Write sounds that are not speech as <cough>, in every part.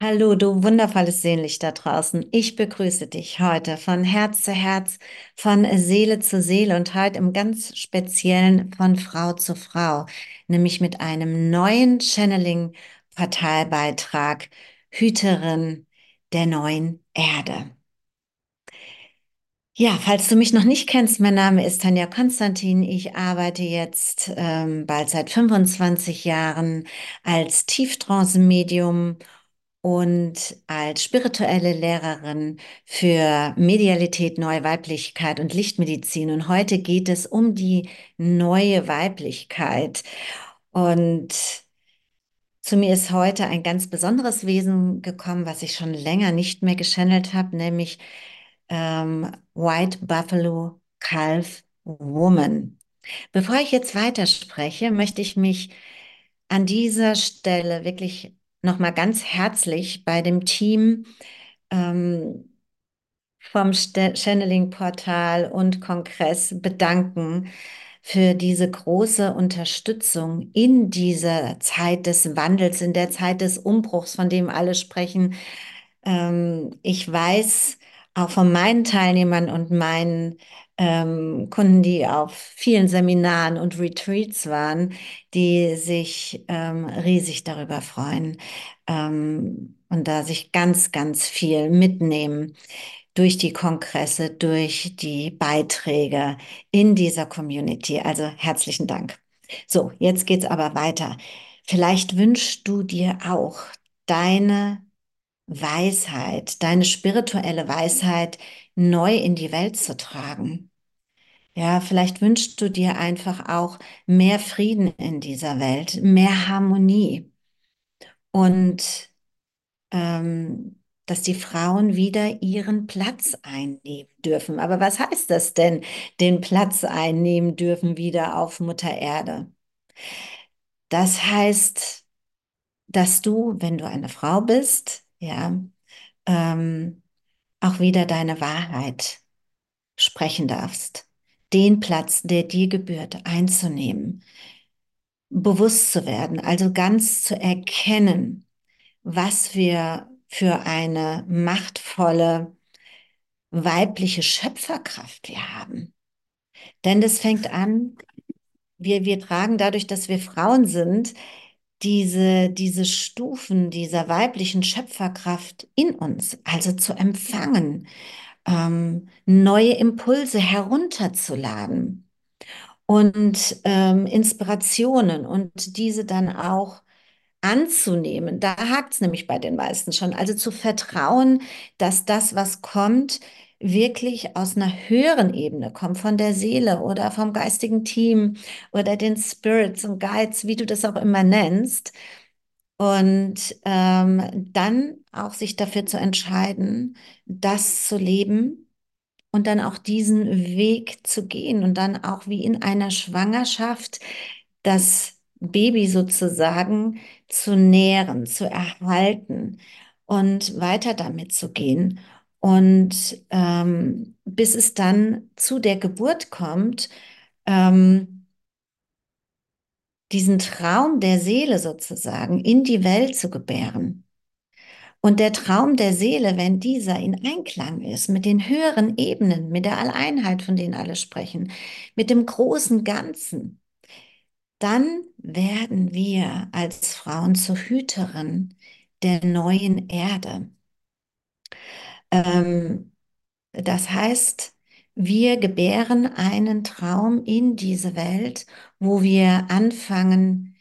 Hallo, du wundervolles Seelenlicht da draußen. Ich begrüße dich heute von Herz zu Herz, von Seele zu Seele und heute im ganz speziellen von Frau zu Frau, nämlich mit einem neuen Channeling-Portalbeitrag Hüterin der neuen Erde. Ja, falls du mich noch nicht kennst, mein Name ist Tanja Konstantin. Ich arbeite jetzt ähm, bald seit 25 Jahren als Tieftrance-Medium und als spirituelle Lehrerin für Medialität, neue Weiblichkeit und Lichtmedizin. Und heute geht es um die neue Weiblichkeit. Und zu mir ist heute ein ganz besonderes Wesen gekommen, was ich schon länger nicht mehr geschannelt habe, nämlich ähm, White Buffalo Calf Woman. Bevor ich jetzt weiterspreche, möchte ich mich an dieser Stelle wirklich nochmal ganz herzlich bei dem Team ähm, vom Channeling-Portal und Kongress bedanken für diese große Unterstützung in dieser Zeit des Wandels, in der Zeit des Umbruchs, von dem alle sprechen. Ähm, ich weiß auch von meinen Teilnehmern und meinen ähm, Kunden, die auf vielen Seminaren und Retreats waren, die sich ähm, riesig darüber freuen ähm, und da sich ganz, ganz viel mitnehmen durch die Kongresse, durch die Beiträge in dieser Community. Also herzlichen Dank. So, jetzt geht's aber weiter. Vielleicht wünschst du dir auch deine Weisheit, deine spirituelle Weisheit neu in die Welt zu tragen. Ja, vielleicht wünschst du dir einfach auch mehr Frieden in dieser Welt, mehr Harmonie und ähm, dass die Frauen wieder ihren Platz einnehmen dürfen. Aber was heißt das denn, den Platz einnehmen dürfen wieder auf Mutter Erde? Das heißt, dass du, wenn du eine Frau bist, ja, ähm, auch wieder deine Wahrheit sprechen darfst, den Platz, der dir gebührt, einzunehmen, bewusst zu werden, also ganz zu erkennen, was wir für eine machtvolle weibliche Schöpferkraft wir haben. Denn das fängt an, wir, wir tragen dadurch, dass wir Frauen sind, diese, diese Stufen dieser weiblichen Schöpferkraft in uns, also zu empfangen, ähm, neue Impulse herunterzuladen und ähm, Inspirationen und diese dann auch anzunehmen. Da hakt es nämlich bei den meisten schon. Also zu vertrauen, dass das, was kommt, wirklich aus einer höheren Ebene kommt, von der Seele oder vom geistigen Team oder den Spirits und Guides, wie du das auch immer nennst. Und ähm, dann auch sich dafür zu entscheiden, das zu leben und dann auch diesen Weg zu gehen und dann auch wie in einer Schwangerschaft das Baby sozusagen zu nähren, zu erhalten und weiter damit zu gehen. Und ähm, bis es dann zu der Geburt kommt, ähm, diesen Traum der Seele sozusagen in die Welt zu gebären. Und der Traum der Seele, wenn dieser in Einklang ist mit den höheren Ebenen, mit der Alleinheit, von denen alle sprechen, mit dem großen Ganzen, dann werden wir als Frauen zur Hüterin der neuen Erde. Ähm, das heißt, wir gebären einen Traum in diese Welt, wo wir anfangen,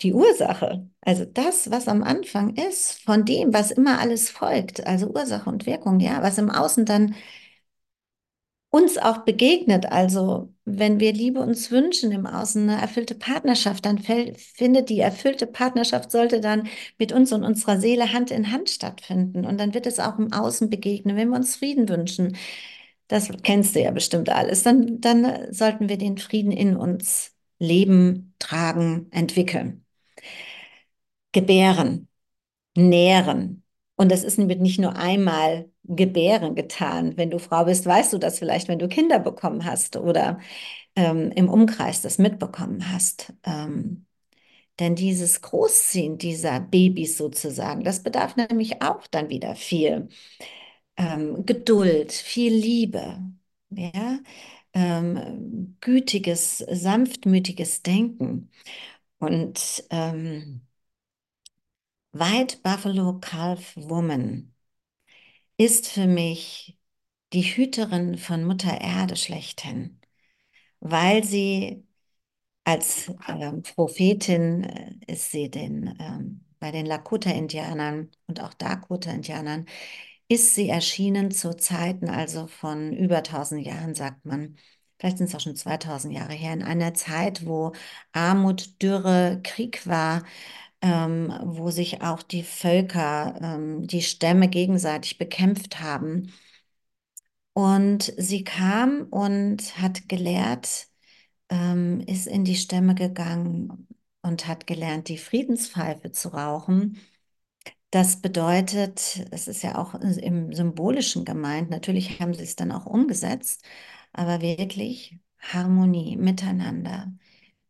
die Ursache, also das, was am Anfang ist, von dem, was immer alles folgt, also Ursache und Wirkung, ja, was im Außen dann uns auch begegnet. Also wenn wir Liebe uns wünschen im Außen, eine erfüllte Partnerschaft, dann findet die erfüllte Partnerschaft sollte dann mit uns und unserer Seele Hand in Hand stattfinden. Und dann wird es auch im Außen begegnen, wenn wir uns Frieden wünschen. Das kennst du ja bestimmt alles. Dann, dann sollten wir den Frieden in uns leben, tragen, entwickeln, gebären, nähren. Und das ist mit nicht nur einmal gebären getan. Wenn du Frau bist, weißt du das vielleicht, wenn du Kinder bekommen hast oder ähm, im Umkreis das mitbekommen hast. Ähm, denn dieses Großziehen dieser Babys sozusagen, das bedarf nämlich auch dann wieder viel ähm, Geduld, viel Liebe, ja, ähm, gütiges, sanftmütiges Denken. Und ähm, White Buffalo Calf Woman ist für mich die Hüterin von Mutter Erde schlechthin, weil sie als ähm, Prophetin äh, ist sie den, ähm, bei den Lakota-Indianern und auch Dakota-Indianern ist sie erschienen zu Zeiten also von über 1000 Jahren, sagt man. Vielleicht sind es auch schon 2000 Jahre her, in einer Zeit, wo Armut, Dürre, Krieg war, ähm, wo sich auch die Völker, ähm, die Stämme gegenseitig bekämpft haben. Und sie kam und hat gelehrt, ähm, ist in die Stämme gegangen und hat gelernt, die Friedenspfeife zu rauchen. Das bedeutet, es ist ja auch im Symbolischen gemeint, natürlich haben sie es dann auch umgesetzt, aber wirklich Harmonie miteinander,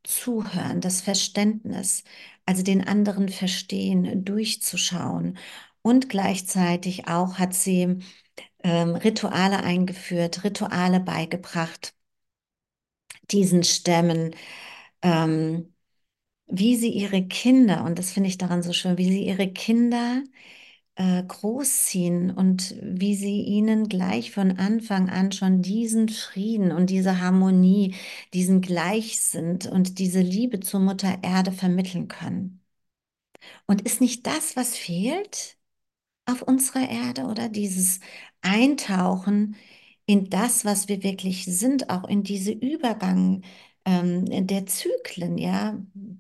zuhören, das Verständnis, also den anderen verstehen, durchzuschauen. Und gleichzeitig auch hat sie ähm, Rituale eingeführt, Rituale beigebracht, diesen Stämmen, ähm, wie sie ihre Kinder, und das finde ich daran so schön, wie sie ihre Kinder äh, großziehen und wie sie ihnen gleich von Anfang an schon diesen Frieden und diese Harmonie, diesen Gleichsinn und diese Liebe zur Mutter Erde vermitteln können. Und ist nicht das, was fehlt auf unserer Erde oder dieses Eintauchen in das, was wir wirklich sind, auch in diese Übergang ähm, der Zyklen, ja,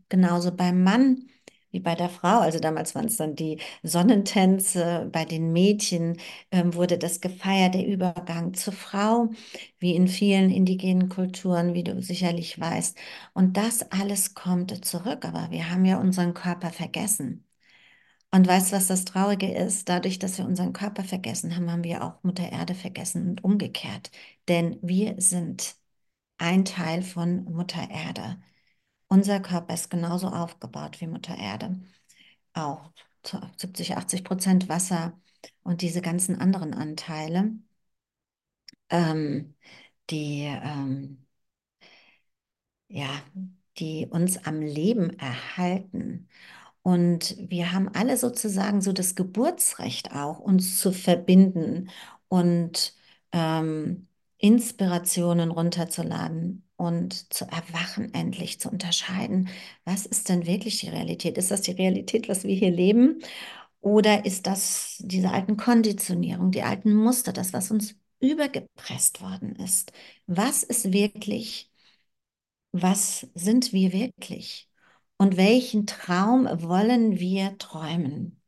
genauso beim Mann wie bei der Frau. Also damals waren es dann die Sonnentänze, bei den Mädchen ähm, wurde das gefeiert, der Übergang zur Frau, wie in vielen indigenen Kulturen, wie du sicherlich weißt. Und das alles kommt zurück, aber wir haben ja unseren Körper vergessen. Und weißt du, was das Traurige ist? Dadurch, dass wir unseren Körper vergessen haben, haben wir auch Mutter Erde vergessen und umgekehrt. Denn wir sind ein Teil von Mutter Erde. Unser Körper ist genauso aufgebaut wie Mutter Erde. Auch 70, 80 Prozent Wasser und diese ganzen anderen Anteile, ähm, die, ähm, ja, die uns am Leben erhalten. Und wir haben alle sozusagen so das Geburtsrecht auch, uns zu verbinden und ähm, Inspirationen runterzuladen und zu erwachen, endlich zu unterscheiden, was ist denn wirklich die Realität? Ist das die Realität, was wir hier leben? Oder ist das diese alten Konditionierung, die alten Muster, das, was uns übergepresst worden ist? Was ist wirklich, was sind wir wirklich? Und welchen Traum wollen wir träumen?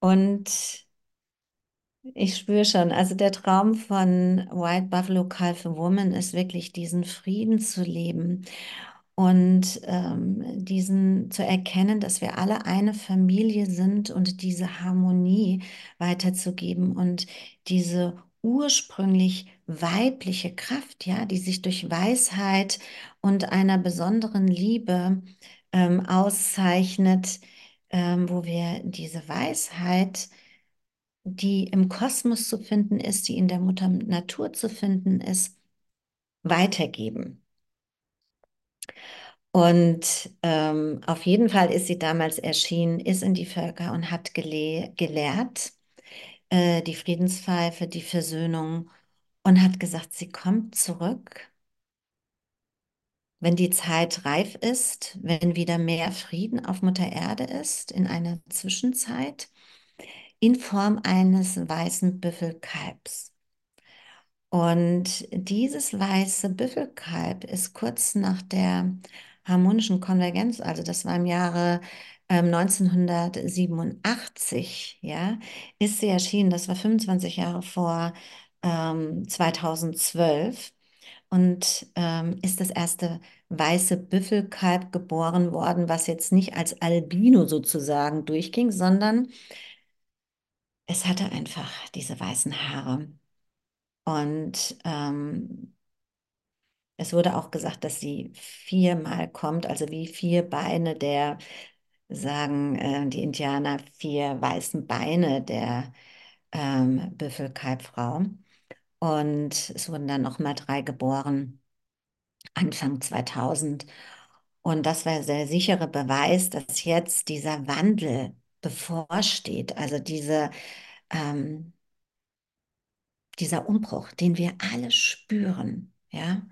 Und ich spüre schon, also der Traum von White Buffalo Calf Woman ist wirklich diesen Frieden zu leben und ähm, diesen zu erkennen, dass wir alle eine Familie sind und diese Harmonie weiterzugeben und diese ursprünglich weibliche Kraft, ja, die sich durch Weisheit und einer besonderen Liebe ähm, auszeichnet, ähm, wo wir diese Weisheit die im Kosmos zu finden ist, die in der Mutter Natur zu finden ist, weitergeben. Und ähm, auf jeden Fall ist sie damals erschienen, ist in die Völker und hat gele gelehrt, äh, die Friedenspfeife, die Versöhnung und hat gesagt, sie kommt zurück, wenn die Zeit reif ist, wenn wieder mehr Frieden auf Mutter Erde ist, in einer Zwischenzeit in Form eines weißen Büffelkalbs. Und dieses weiße Büffelkalb ist kurz nach der harmonischen Konvergenz, also das war im Jahre äh, 1987, ja, ist sie erschienen, das war 25 Jahre vor ähm, 2012. und ähm, ist das erste weiße Büffelkalb geboren worden, was jetzt nicht als Albino sozusagen durchging, sondern es hatte einfach diese weißen Haare. Und ähm, es wurde auch gesagt, dass sie viermal kommt, also wie vier Beine der, sagen äh, die Indianer, vier weißen Beine der ähm, Büffelkalbfrau. Und es wurden dann noch mal drei geboren, Anfang 2000. Und das war der sichere Beweis, dass jetzt dieser Wandel bevorsteht, also diese, ähm, dieser Umbruch, den wir alle spüren, ja.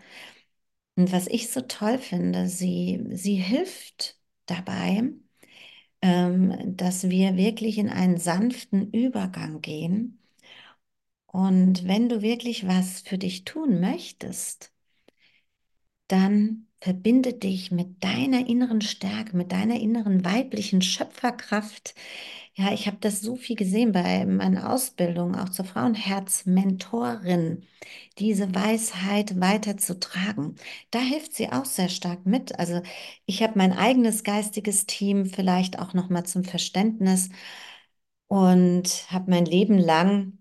Und was ich so toll finde, sie, sie hilft dabei, ähm, dass wir wirklich in einen sanften Übergang gehen. Und wenn du wirklich was für dich tun möchtest, dann verbinde dich mit deiner inneren Stärke, mit deiner inneren weiblichen Schöpferkraft. Ja, ich habe das so viel gesehen bei meiner Ausbildung, auch zur Frauenherz-Mentorin, diese Weisheit weiterzutragen. Da hilft sie auch sehr stark mit. Also ich habe mein eigenes geistiges Team vielleicht auch noch mal zum Verständnis und habe mein Leben lang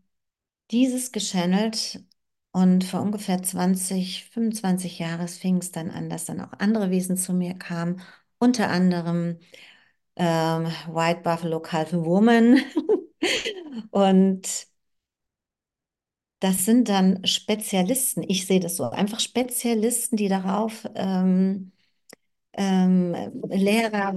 dieses gechannelt und vor ungefähr 20, 25 Jahren fing es dann an, dass dann auch andere Wesen zu mir kamen, unter anderem ähm, White Buffalo Calf Woman. <laughs> und das sind dann Spezialisten, ich sehe das so, einfach Spezialisten, die darauf ähm, ähm, Lehrer,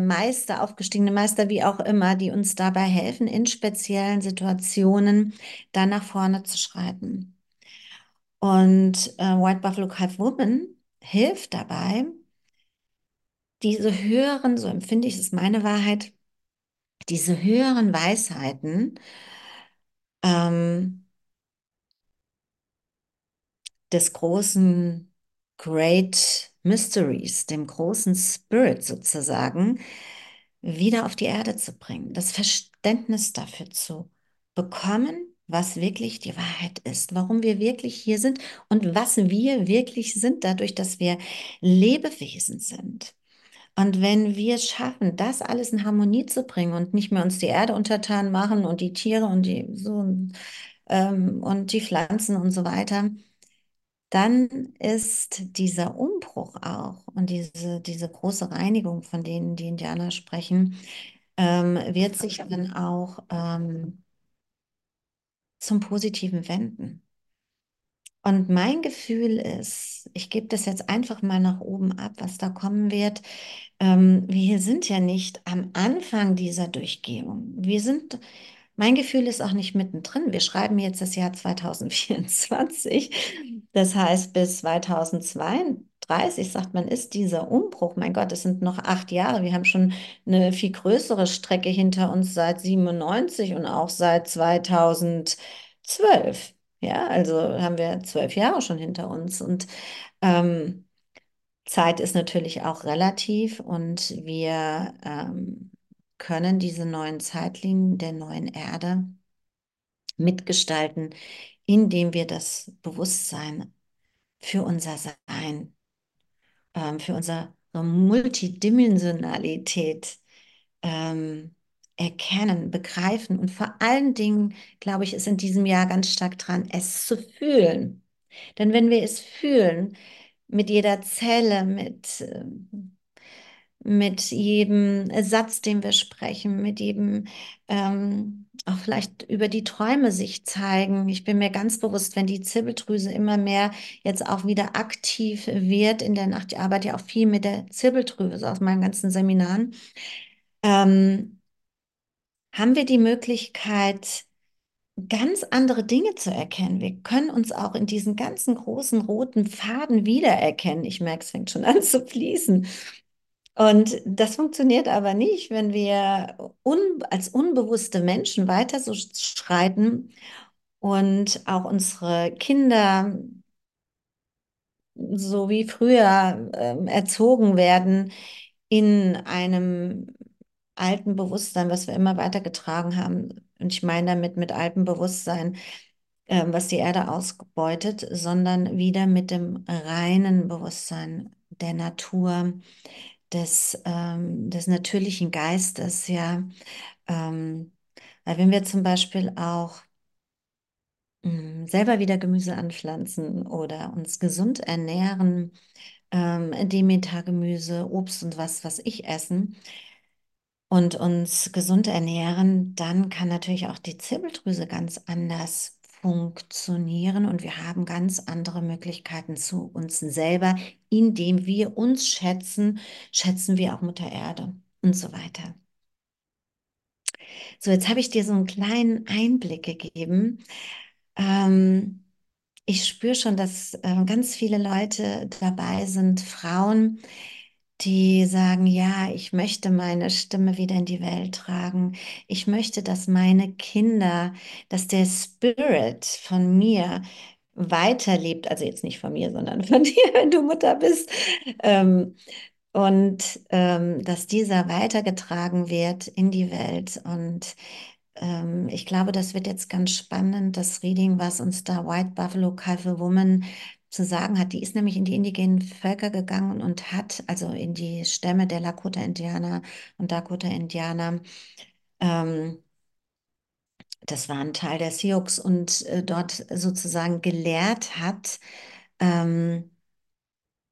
Meister, aufgestiegene Meister, wie auch immer, die uns dabei helfen, in speziellen Situationen dann nach vorne zu schreiten. Und äh, White Buffalo Calf Woman hilft dabei, diese höheren, so empfinde ich es, meine Wahrheit, diese höheren Weisheiten ähm, des großen Great Mysteries, dem großen Spirit sozusagen, wieder auf die Erde zu bringen, das Verständnis dafür zu bekommen, was wirklich die Wahrheit ist, warum wir wirklich hier sind und was wir wirklich sind, dadurch, dass wir Lebewesen sind. Und wenn wir es schaffen, das alles in Harmonie zu bringen und nicht mehr uns die Erde untertan machen und die Tiere und die so ähm, und die Pflanzen und so weiter, dann ist dieser Umbruch auch und diese, diese große Reinigung, von denen die Indianer sprechen, ähm, wird sich dann auch ähm, zum Positiven wenden. Und mein Gefühl ist, ich gebe das jetzt einfach mal nach oben ab, was da kommen wird. Ähm, wir sind ja nicht am Anfang dieser Durchgehung. Wir sind, mein Gefühl ist auch nicht mittendrin. Wir schreiben jetzt das Jahr 2024. Das heißt, bis 2032, sagt man, ist dieser Umbruch. Mein Gott, es sind noch acht Jahre. Wir haben schon eine viel größere Strecke hinter uns seit 97 und auch seit 2012. Ja, also haben wir zwölf Jahre schon hinter uns und ähm, Zeit ist natürlich auch relativ und wir ähm, können diese neuen Zeitlinien der neuen Erde mitgestalten, indem wir das Bewusstsein für unser Sein, ähm, für unsere Multidimensionalität ähm, erkennen, begreifen und vor allen Dingen, glaube ich, ist in diesem Jahr ganz stark dran, es zu fühlen. Denn wenn wir es fühlen, mit jeder Zelle, mit, ähm, mit jedem Satz, den wir sprechen, mit jedem ähm, auch vielleicht über die Träume sich zeigen. Ich bin mir ganz bewusst, wenn die Zirbeldrüse immer mehr jetzt auch wieder aktiv wird in der Nacht, ich arbeite ja auch viel mit der Zirbeldrüse aus meinen ganzen Seminaren, ähm, haben wir die Möglichkeit, ganz andere Dinge zu erkennen. Wir können uns auch in diesen ganzen großen roten Faden wiedererkennen. Ich merke, es fängt schon an <laughs> zu fließen. Und das funktioniert aber nicht, wenn wir un als unbewusste Menschen weiter so schreiten und auch unsere Kinder so wie früher äh, erzogen werden in einem alten Bewusstsein, was wir immer weitergetragen haben. Und ich meine damit mit altem Bewusstsein, ähm, was die Erde ausbeutet, sondern wieder mit dem reinen Bewusstsein der Natur, des, ähm, des natürlichen Geistes, ja. Ähm, weil wenn wir zum Beispiel auch mh, selber wieder Gemüse anpflanzen oder uns gesund ernähren, ähm, Demeter-Gemüse, Obst und was, was ich essen, und uns gesund ernähren, dann kann natürlich auch die Zirbeldrüse ganz anders funktionieren und wir haben ganz andere Möglichkeiten zu uns selber. Indem wir uns schätzen, schätzen wir auch Mutter Erde und so weiter. So, jetzt habe ich dir so einen kleinen Einblick gegeben. Ähm, ich spüre schon, dass äh, ganz viele Leute dabei sind, Frauen, die sagen, ja, ich möchte meine Stimme wieder in die Welt tragen. Ich möchte, dass meine Kinder, dass der Spirit von mir weiterlebt. Also jetzt nicht von mir, sondern <laughs> von dir, wenn du Mutter bist. Ähm, und ähm, dass dieser weitergetragen wird in die Welt. Und ähm, ich glaube, das wird jetzt ganz spannend, das Reading, was uns da White Buffalo Calf Woman zu sagen hat. Die ist nämlich in die indigenen Völker gegangen und hat, also in die Stämme der Lakota-Indianer und Dakota-Indianer, ähm, das war ein Teil der Sioux und äh, dort sozusagen gelehrt hat, ähm,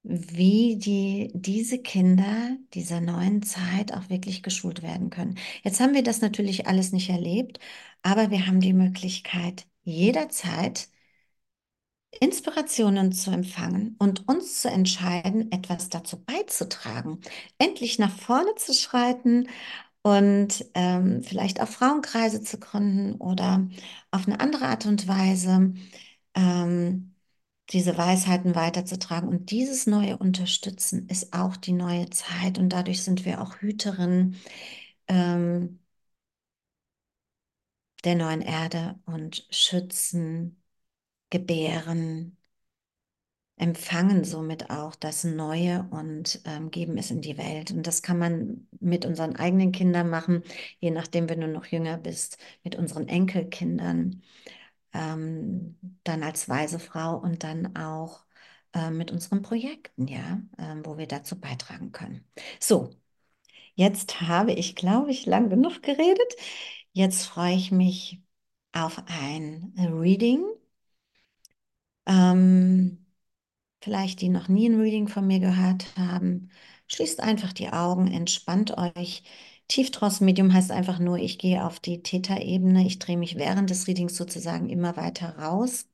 wie die, diese Kinder dieser neuen Zeit auch wirklich geschult werden können. Jetzt haben wir das natürlich alles nicht erlebt, aber wir haben die Möglichkeit, jederzeit Inspirationen zu empfangen und uns zu entscheiden, etwas dazu beizutragen, endlich nach vorne zu schreiten und ähm, vielleicht auch Frauenkreise zu gründen oder auf eine andere Art und Weise ähm, diese Weisheiten weiterzutragen. Und dieses neue Unterstützen ist auch die neue Zeit und dadurch sind wir auch Hüterin ähm, der neuen Erde und schützen, gebären, empfangen somit auch das Neue und ähm, geben es in die Welt. Und das kann man mit unseren eigenen Kindern machen, je nachdem, wenn du noch jünger bist, mit unseren Enkelkindern ähm, dann als weise Frau und dann auch äh, mit unseren Projekten, ja, äh, wo wir dazu beitragen können. So, jetzt habe ich, glaube ich, lang genug geredet. Jetzt freue ich mich auf ein Reading. Ähm, vielleicht die noch nie ein Reading von mir gehört haben. Schließt einfach die Augen, entspannt euch. Tieftrance-Medium heißt einfach nur, ich gehe auf die Theta-Ebene, ich drehe mich während des Readings sozusagen immer weiter raus.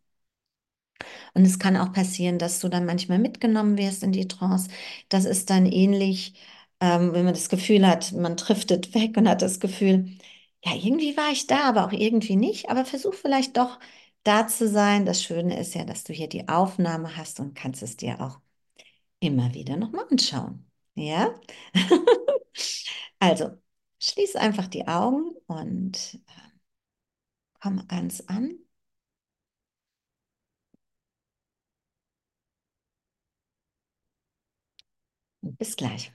Und es kann auch passieren, dass du dann manchmal mitgenommen wirst in die Trance. Das ist dann ähnlich, ähm, wenn man das Gefühl hat, man driftet <laughs> weg und hat das Gefühl, ja, irgendwie war ich da, aber auch irgendwie nicht. Aber versuch vielleicht doch da zu sein. Das Schöne ist ja, dass du hier die Aufnahme hast und kannst es dir auch immer wieder nochmal anschauen. Ja? <laughs> Also, schließ einfach die Augen und äh, komm ganz an. Bis gleich.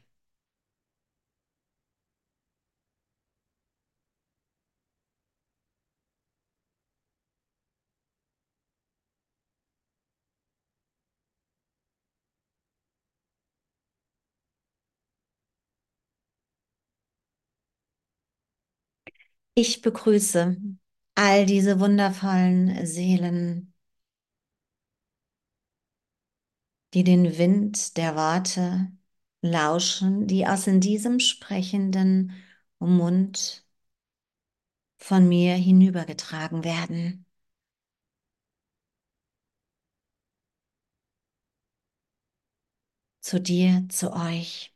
Ich begrüße all diese wundervollen Seelen, die den Wind der Worte lauschen, die aus in diesem sprechenden Mund von mir hinübergetragen werden. Zu dir, zu euch.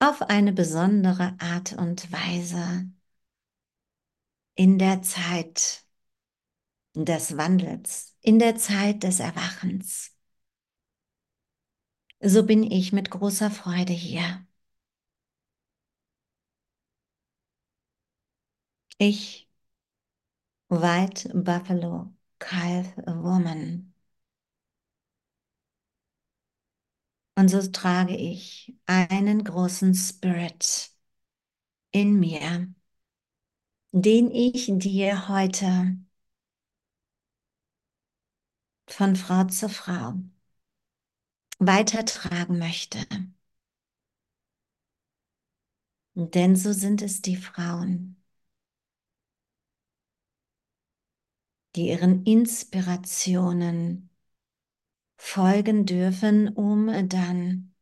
Auf eine besondere Art und Weise in der Zeit des Wandels, in der Zeit des Erwachens. So bin ich mit großer Freude hier. Ich, White Buffalo Calf Woman. Und so trage ich einen großen Spirit in mir, den ich dir heute von Frau zu Frau weitertragen möchte. Denn so sind es die Frauen, die ihren Inspirationen folgen dürfen, um dann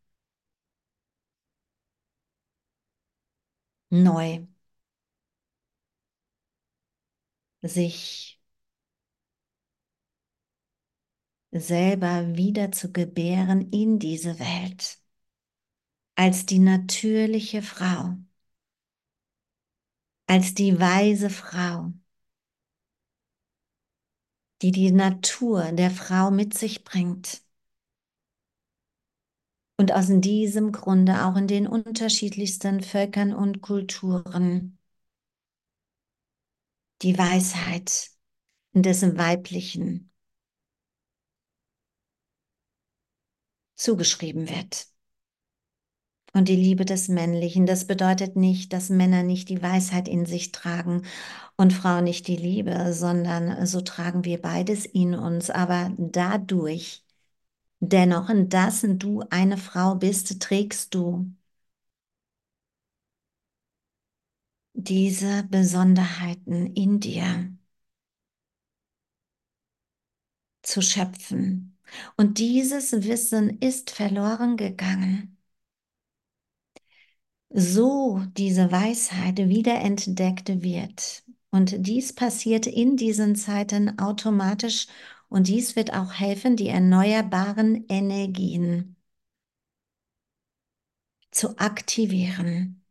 neu sich selber wieder zu gebären in diese Welt als die natürliche Frau, als die weise Frau, die die Natur der Frau mit sich bringt und aus diesem Grunde auch in den unterschiedlichsten Völkern und Kulturen die Weisheit des Weiblichen zugeschrieben wird. Und die Liebe des Männlichen, das bedeutet nicht, dass Männer nicht die Weisheit in sich tragen und Frauen nicht die Liebe, sondern so tragen wir beides in uns. Aber dadurch, dennoch, dass du eine Frau bist, trägst du diese Besonderheiten in dir zu schöpfen. Und dieses Wissen ist verloren gegangen. So diese Weisheit wiederentdeckt wird. Und dies passiert in diesen Zeiten automatisch und dies wird auch helfen, die erneuerbaren Energien zu aktivieren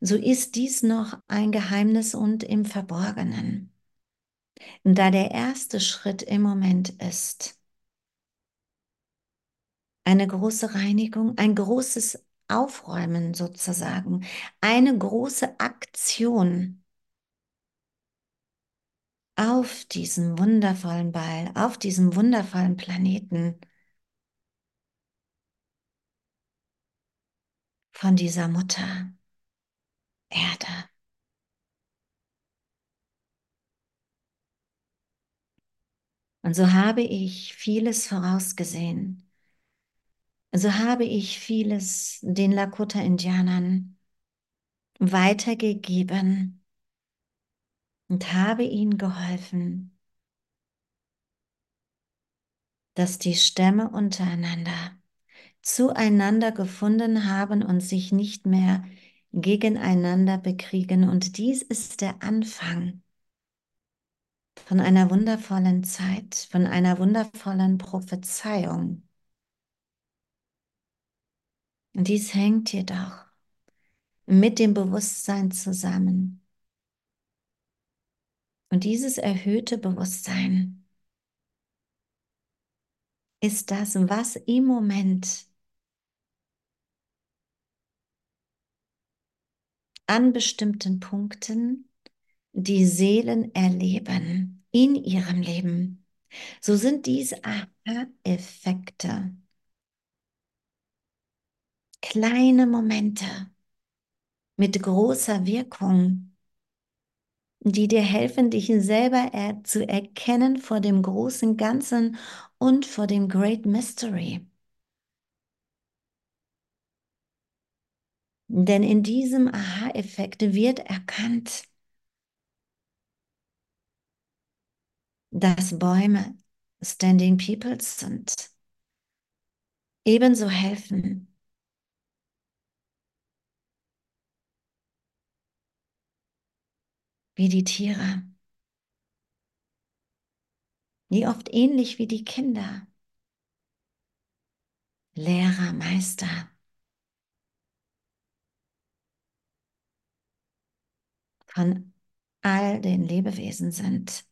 so ist dies noch ein Geheimnis und im Verborgenen. Da der erste Schritt im Moment ist, eine große Reinigung, ein großes Aufräumen sozusagen, eine große Aktion auf diesem wundervollen Ball, auf diesem wundervollen Planeten von dieser Mutter. Erde. Und so habe ich vieles vorausgesehen. So habe ich vieles den Lakota-Indianern weitergegeben und habe ihnen geholfen, dass die Stämme untereinander zueinander gefunden haben und sich nicht mehr gegeneinander bekriegen. Und dies ist der Anfang von einer wundervollen Zeit, von einer wundervollen Prophezeiung. Dies hängt jedoch mit dem Bewusstsein zusammen. Und dieses erhöhte Bewusstsein ist das, was im Moment an bestimmten Punkten die Seelen erleben in ihrem Leben. So sind dies Aha-Effekte. Kleine Momente mit großer Wirkung, die dir helfen, dich selber er zu erkennen vor dem großen Ganzen und vor dem Great Mystery. Denn in diesem Aha-Effekt wird erkannt, dass Bäume Standing Peoples sind. Ebenso helfen wie die Tiere, die oft ähnlich wie die Kinder, Lehrer, Meister, von all den Lebewesen sind,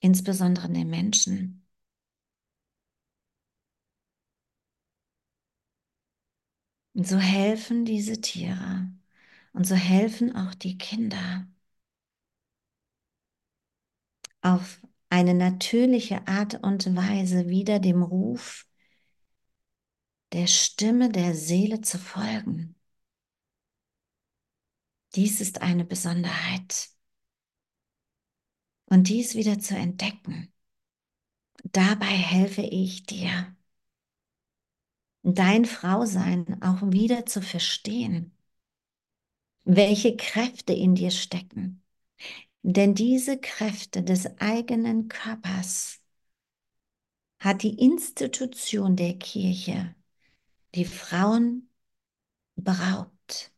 insbesondere den Menschen. Und so helfen diese Tiere. Und so helfen auch die Kinder auf eine natürliche Art und Weise wieder dem Ruf der Stimme der Seele zu folgen. Dies ist eine Besonderheit. Und dies wieder zu entdecken dabei helfe ich dir, dein Frausein auch wieder zu verstehen, welche Kräfte in dir stecken. Denn diese Kräfte des eigenen Körpers hat die Institution der Kirche die Frauen beraubt.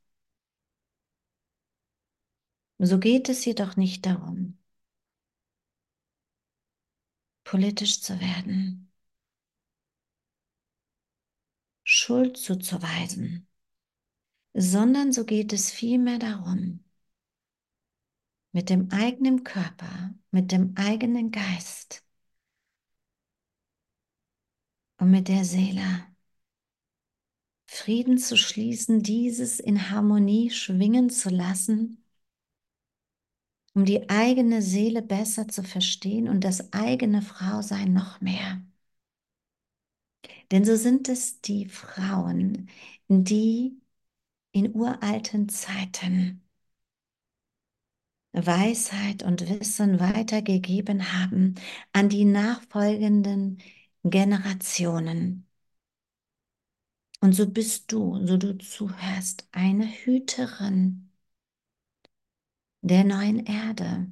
So geht es jedoch nicht darum, politisch zu werden, Schuld zuzuweisen, sondern so geht es vielmehr darum, mit dem eigenen Körper, mit dem eigenen Geist und mit der Seele Frieden zu schließen, dieses in Harmonie schwingen zu lassen, um die eigene Seele besser zu verstehen und das eigene Frausein noch mehr. Denn so sind es die Frauen, die in uralten Zeiten Weisheit und Wissen weitergegeben haben an die nachfolgenden Generationen. Und so bist du, so du zuhörst, eine Hüterin der neuen Erde.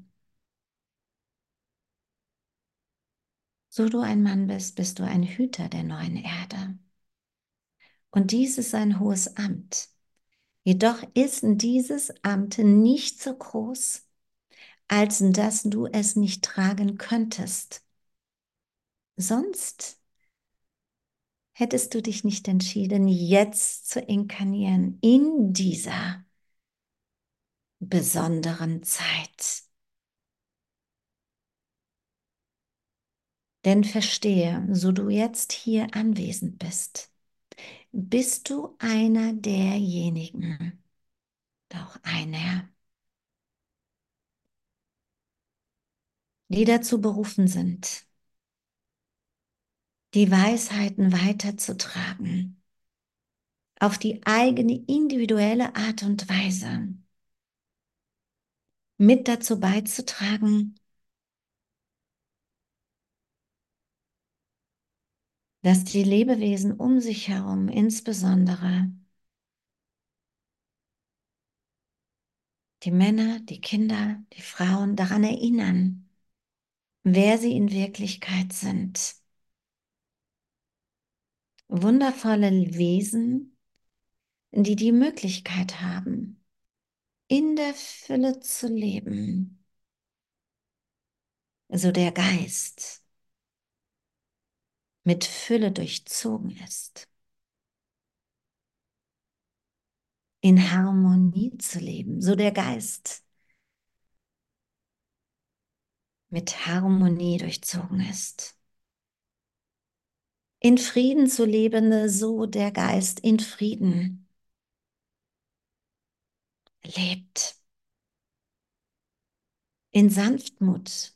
So du ein Mann bist, bist du ein Hüter der neuen Erde. Und dies ist ein hohes Amt. Jedoch ist dieses Amt nicht so groß, als dass du es nicht tragen könntest. Sonst hättest du dich nicht entschieden, jetzt zu inkarnieren in dieser besonderen Zeit. Denn verstehe, so du jetzt hier anwesend bist, bist du einer derjenigen, doch einer, die dazu berufen sind, die Weisheiten weiterzutragen, auf die eigene individuelle Art und Weise, mit dazu beizutragen, dass die Lebewesen um sich herum, insbesondere die Männer, die Kinder, die Frauen daran erinnern, wer sie in Wirklichkeit sind. Wundervolle Wesen, die die Möglichkeit haben, in der Fülle zu leben. So der Geist mit Fülle durchzogen ist. In Harmonie zu leben, so der Geist mit Harmonie durchzogen ist. In Frieden zu leben, so der Geist in Frieden lebt. In Sanftmut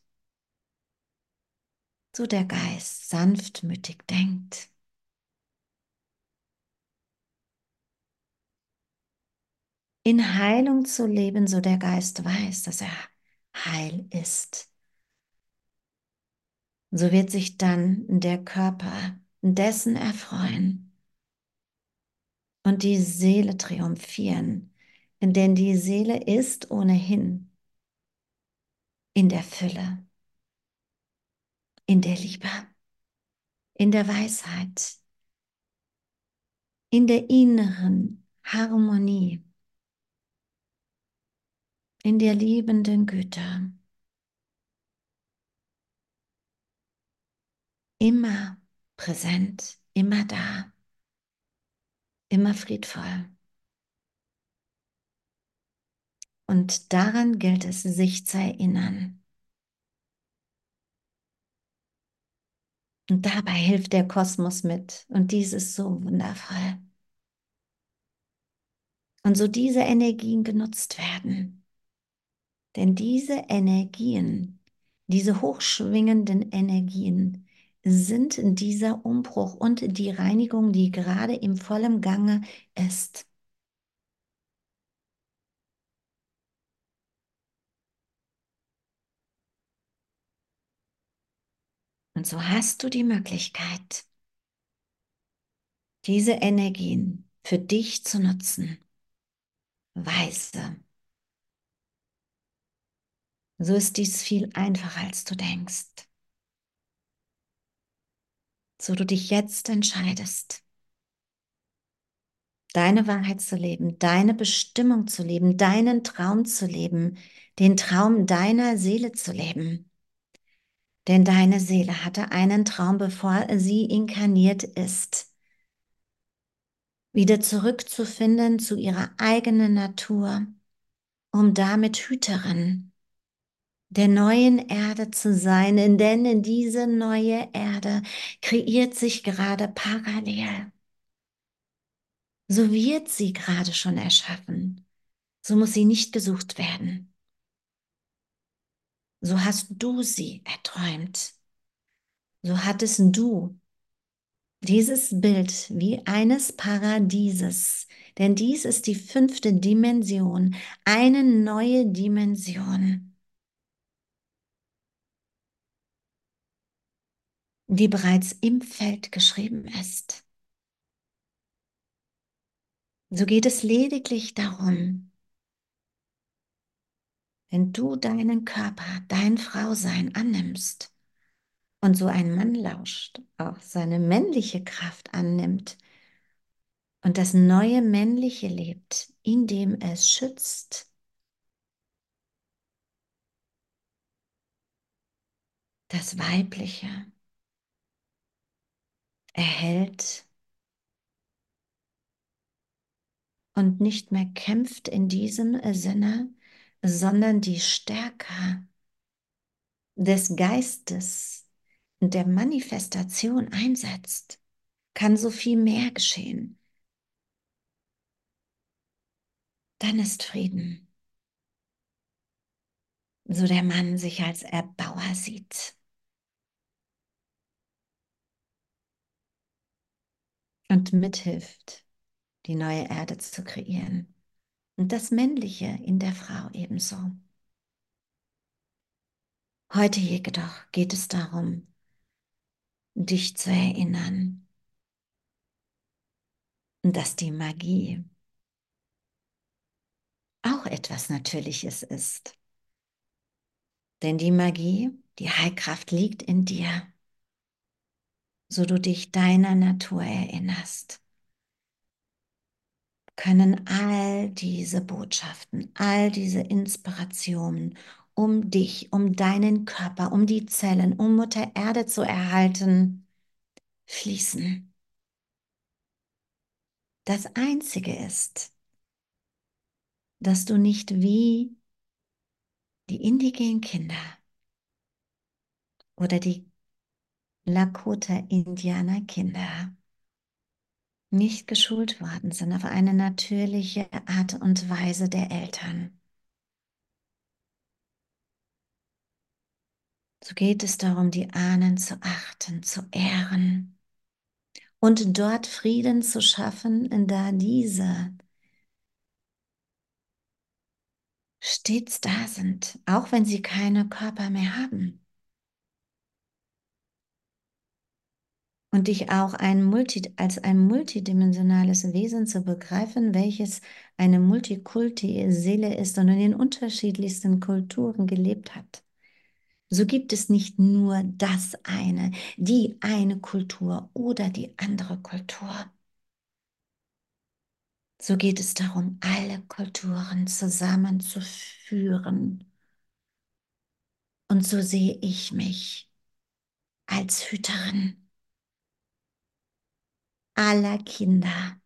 so der Geist sanftmütig denkt. In Heilung zu leben, so der Geist weiß, dass er heil ist. So wird sich dann der Körper dessen erfreuen und die Seele triumphieren, denn die Seele ist ohnehin in der Fülle in der Liebe, in der Weisheit, in der inneren Harmonie, in der liebenden Güte. Immer präsent, immer da, immer friedvoll. Und daran gilt es, sich zu erinnern. Und dabei hilft der Kosmos mit. Und dies ist so wundervoll. Und so diese Energien genutzt werden. Denn diese Energien, diese hochschwingenden Energien, sind dieser Umbruch und die Reinigung, die gerade im vollen Gange ist. Und so hast du die Möglichkeit, diese Energien für dich zu nutzen. Weise. So ist dies viel einfacher, als du denkst. So du dich jetzt entscheidest, deine Wahrheit zu leben, deine Bestimmung zu leben, deinen Traum zu leben, den Traum deiner Seele zu leben. Denn deine Seele hatte einen Traum, bevor sie inkarniert ist. Wieder zurückzufinden zu ihrer eigenen Natur, um damit Hüterin der neuen Erde zu sein, denn diese neue Erde kreiert sich gerade parallel. So wird sie gerade schon erschaffen. So muss sie nicht gesucht werden. So hast du sie erträumt. So hattest du dieses Bild wie eines Paradieses, denn dies ist die fünfte Dimension, eine neue Dimension, die bereits im Feld geschrieben ist. So geht es lediglich darum, wenn du deinen Körper, dein Frausein annimmst und so ein Mann lauscht, auch seine männliche Kraft annimmt und das neue männliche lebt, indem es schützt, das weibliche erhält und nicht mehr kämpft in diesem Sinne, sondern die Stärke des Geistes und der Manifestation einsetzt, kann so viel mehr geschehen. Dann ist Frieden, so der Mann sich als Erbauer sieht. Und mithilft, die neue Erde zu kreieren. Und das Männliche in der Frau ebenso. Heute jedoch geht es darum, dich zu erinnern, dass die Magie auch etwas Natürliches ist. Denn die Magie, die Heilkraft liegt in dir, so du dich deiner Natur erinnerst können all diese Botschaften, all diese Inspirationen, um dich, um deinen Körper, um die Zellen, um Mutter Erde zu erhalten, fließen. Das Einzige ist, dass du nicht wie die indigenen Kinder oder die Lakota-Indianer-Kinder nicht geschult worden sind auf eine natürliche Art und Weise der Eltern. So geht es darum, die Ahnen zu achten, zu ehren und dort Frieden zu schaffen, da diese stets da sind, auch wenn sie keine Körper mehr haben. Und dich auch ein Multi, als ein multidimensionales Wesen zu begreifen, welches eine Multikulti-Seele ist und in den unterschiedlichsten Kulturen gelebt hat. So gibt es nicht nur das eine, die eine Kultur oder die andere Kultur. So geht es darum, alle Kulturen zusammenzuführen. Und so sehe ich mich als Hüterin aller Kinder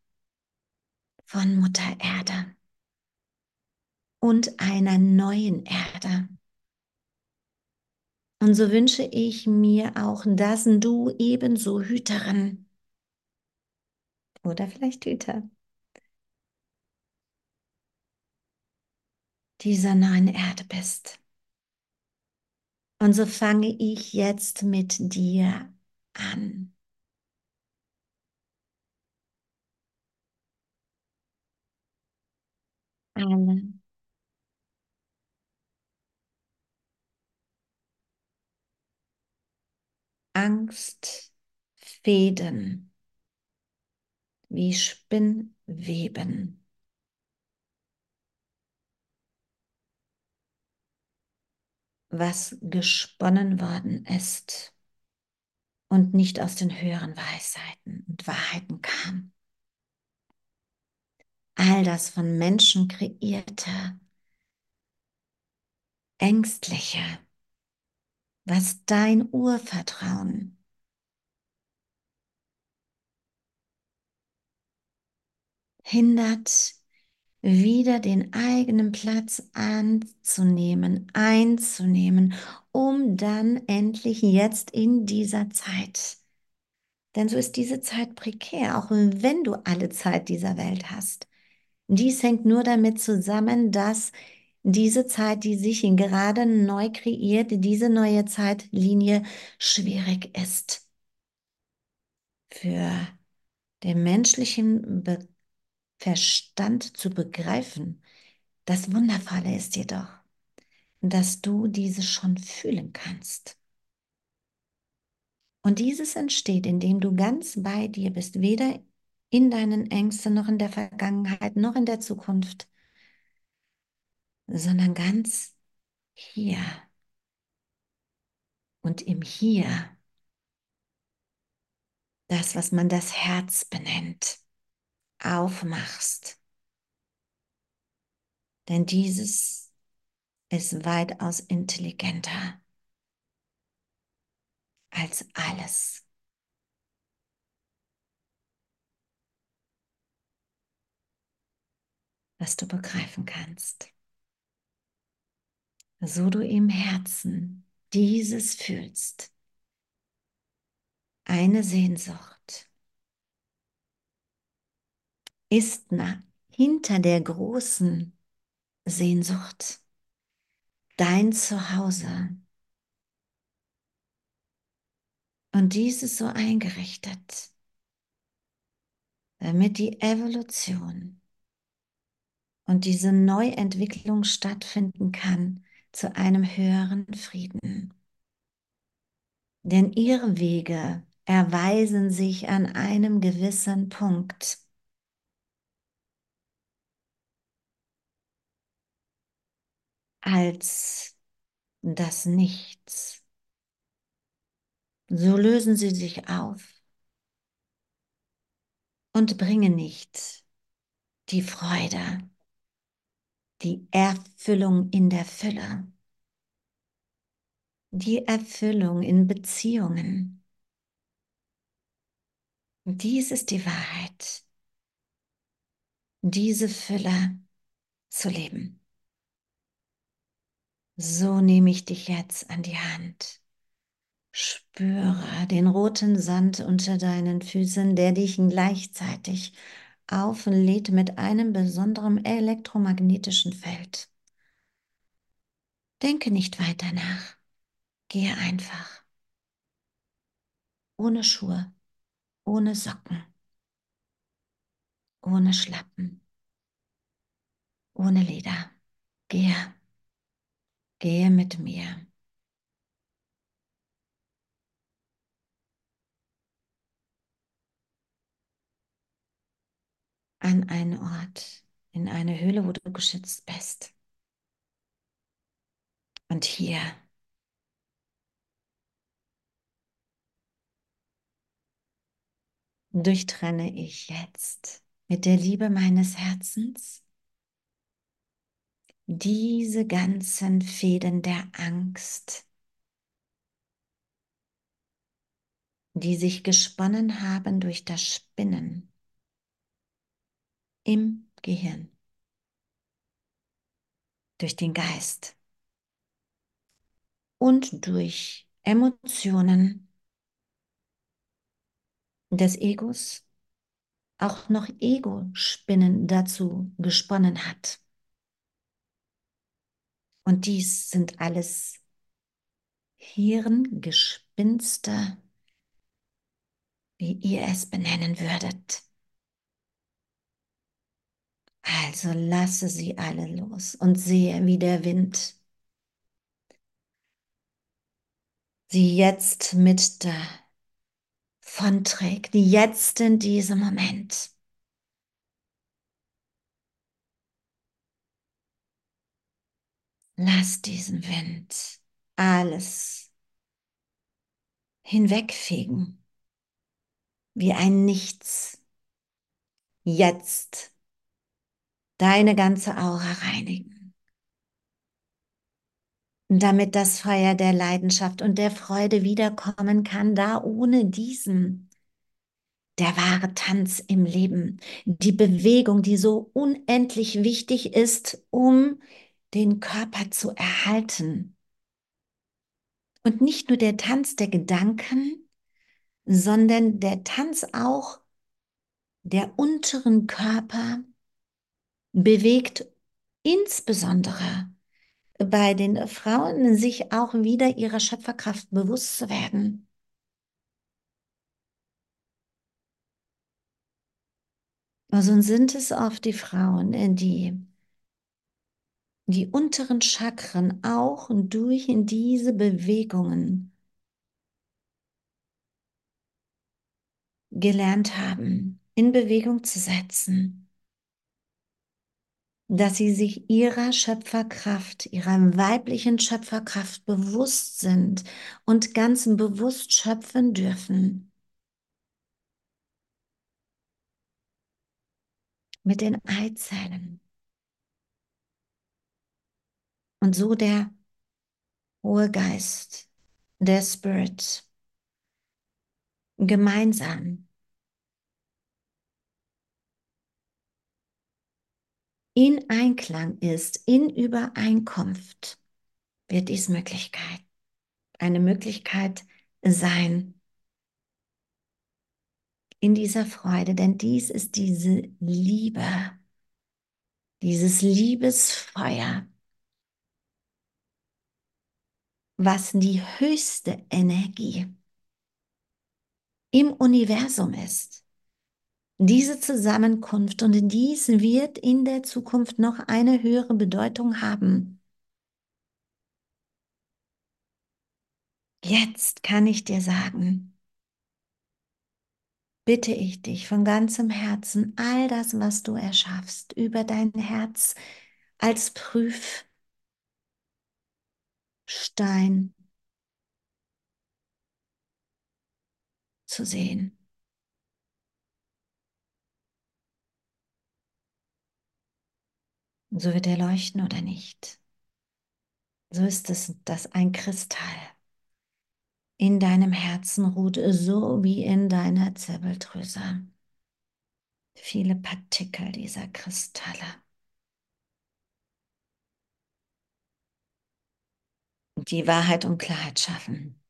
von Mutter Erde und einer neuen Erde. Und so wünsche ich mir auch, dass du ebenso Hüterin oder vielleicht Hüter dieser neuen Erde bist. Und so fange ich jetzt mit dir an. Alle. Angst Fäden wie Spinnweben. was gesponnen worden ist und nicht aus den höheren Weisheiten und Wahrheiten kam. All das von Menschen kreierte, ängstliche, was dein Urvertrauen hindert, wieder den eigenen Platz anzunehmen, einzunehmen, um dann endlich jetzt in dieser Zeit, denn so ist diese Zeit prekär, auch wenn du alle Zeit dieser Welt hast. Dies hängt nur damit zusammen, dass diese Zeit, die sich gerade neu kreiert, diese neue Zeitlinie schwierig ist. Für den menschlichen Be Verstand zu begreifen. Das Wundervolle ist jedoch, dass du diese schon fühlen kannst. Und dieses entsteht, indem du ganz bei dir bist, weder in deinen Ängsten noch in der Vergangenheit noch in der Zukunft, sondern ganz hier und im Hier. Das, was man das Herz benennt aufmachst. Denn dieses ist weitaus intelligenter als alles. Was du begreifen kannst. So du im Herzen dieses fühlst, eine Sehnsucht, ist hinter der großen Sehnsucht dein Zuhause. Und dies ist so eingerichtet, damit die Evolution und diese Neuentwicklung stattfinden kann zu einem höheren Frieden. Denn ihre Wege erweisen sich an einem gewissen Punkt als das Nichts. So lösen sie sich auf und bringen nicht die Freude, die Erfüllung in der Fülle, die Erfüllung in Beziehungen. Dies ist die Wahrheit, diese Fülle zu leben. So nehme ich dich jetzt an die Hand. Spüre den roten Sand unter deinen Füßen, der dich gleichzeitig auflädt mit einem besonderen elektromagnetischen Feld. Denke nicht weiter nach. Gehe einfach. Ohne Schuhe, ohne Socken, ohne Schlappen, ohne Leder. Gehe. Gehe mit mir. An einen Ort, in eine Höhle, wo du geschützt bist. Und hier durchtrenne ich jetzt mit der Liebe meines Herzens diese ganzen Fäden der Angst, die sich gesponnen haben durch das Spinnen im Gehirn, durch den Geist und durch Emotionen des Egos, auch noch Ego-Spinnen dazu gesponnen hat. Und dies sind alles Hirngespinste, wie ihr es benennen würdet. Also lasse sie alle los und sehe, wie der Wind sie jetzt mit trägt, jetzt in diesem Moment. Lass diesen Wind alles hinwegfegen, wie ein Nichts. Jetzt deine ganze Aura reinigen, damit das Feuer der Leidenschaft und der Freude wiederkommen kann, da ohne diesen der wahre Tanz im Leben, die Bewegung, die so unendlich wichtig ist, um den Körper zu erhalten. Und nicht nur der Tanz der Gedanken, sondern der Tanz auch der unteren Körper bewegt insbesondere bei den Frauen sich auch wieder ihrer Schöpferkraft bewusst zu werden. Also sind es oft die Frauen, die die unteren Chakren auch durch diese Bewegungen gelernt haben, in Bewegung zu setzen, dass sie sich ihrer Schöpferkraft, ihrer weiblichen Schöpferkraft bewusst sind und ganz bewusst schöpfen dürfen. Mit den Eizellen. Und so der hohe Geist, der Spirit, gemeinsam in Einklang ist, in Übereinkunft, wird dies Möglichkeit, eine Möglichkeit sein in dieser Freude, denn dies ist diese Liebe, dieses Liebesfeuer, was die höchste Energie im Universum ist. Diese Zusammenkunft und dies wird in der Zukunft noch eine höhere Bedeutung haben. Jetzt kann ich dir sagen, bitte ich dich von ganzem Herzen, all das, was du erschaffst, über dein Herz als Prüf Stein zu sehen. So wird er leuchten oder nicht. So ist es, dass ein Kristall in deinem Herzen ruht, so wie in deiner Zirbeldrüse. Viele Partikel dieser Kristalle. die Wahrheit und Klarheit schaffen.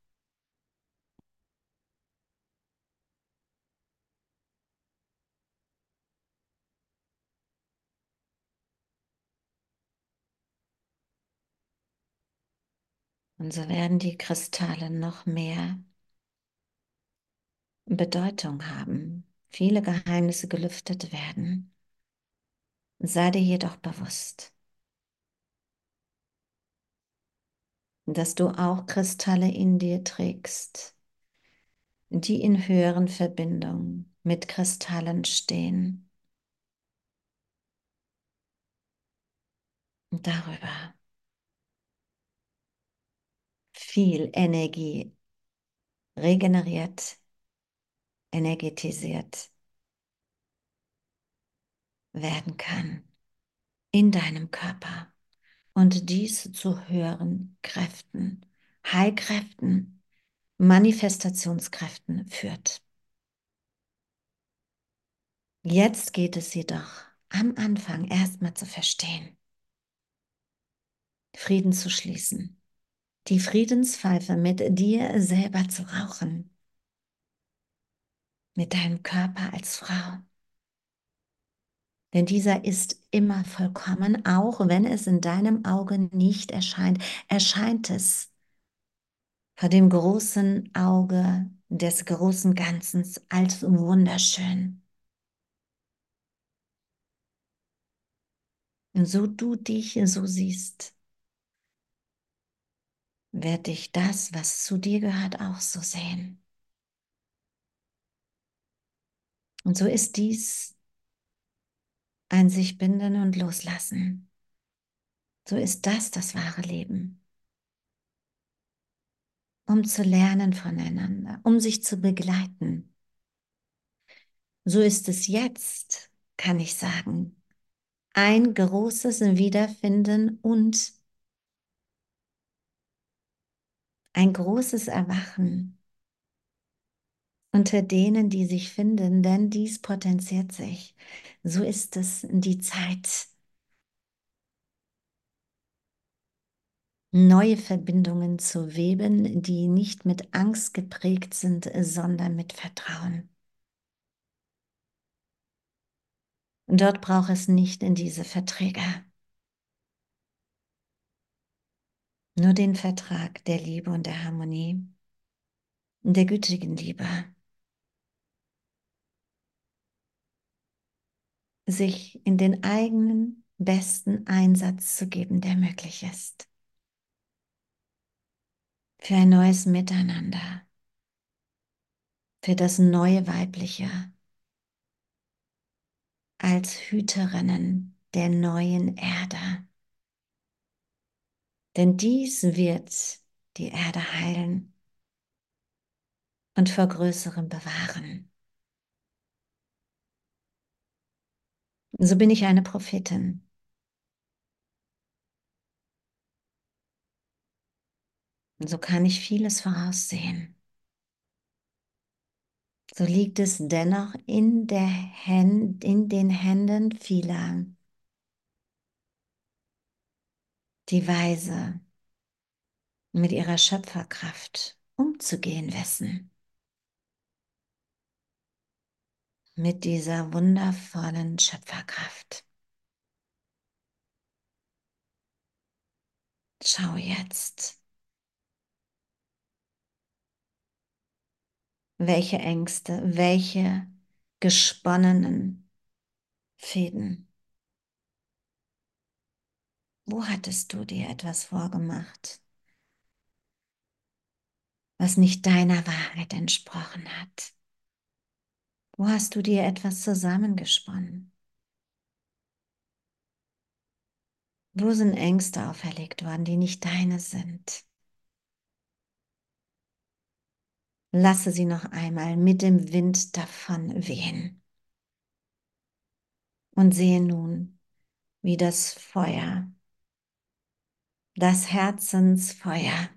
Und so werden die Kristalle noch mehr Bedeutung haben, viele Geheimnisse gelüftet werden. Sei dir jedoch bewusst, dass du auch Kristalle in dir trägst, die in höheren Verbindungen mit Kristallen stehen. Darüber viel Energie regeneriert, energetisiert werden kann in deinem Körper und dies zu höheren Kräften, Heilkräften, Manifestationskräften führt. Jetzt geht es jedoch am Anfang erstmal zu verstehen, Frieden zu schließen, die Friedenspfeife mit dir selber zu rauchen, mit deinem Körper als Frau denn dieser ist immer vollkommen, auch wenn es in deinem Auge nicht erscheint. Erscheint es vor dem großen Auge des großen Ganzen als wunderschön. Und so du dich so siehst, wird dich das, was zu dir gehört, auch so sehen. Und so ist dies ein sich binden und loslassen. So ist das das wahre Leben. Um zu lernen voneinander, um sich zu begleiten. So ist es jetzt, kann ich sagen, ein großes Wiederfinden und ein großes Erwachen unter denen, die sich finden, denn dies potenziert sich. So ist es die Zeit. Neue Verbindungen zu weben, die nicht mit Angst geprägt sind, sondern mit Vertrauen. Dort braucht es nicht in diese Verträge. Nur den Vertrag der Liebe und der Harmonie, der gütigen Liebe. sich in den eigenen besten Einsatz zu geben, der möglich ist. Für ein neues Miteinander, für das neue Weibliche, als Hüterinnen der neuen Erde. Denn dies wird die Erde heilen und vor Größerem bewahren. So bin ich eine Prophetin. So kann ich vieles voraussehen. So liegt es dennoch in, der Händ, in den Händen vieler, die weise mit ihrer Schöpferkraft umzugehen wissen. mit dieser wundervollen Schöpferkraft. Schau jetzt, welche Ängste, welche gesponnenen Fäden. Wo hattest du dir etwas vorgemacht, was nicht deiner Wahrheit entsprochen hat? Wo hast du dir etwas zusammengesponnen? Wo sind Ängste auferlegt worden, die nicht deine sind? Lasse sie noch einmal mit dem Wind davon wehen. Und sehe nun, wie das Feuer, das Herzensfeuer,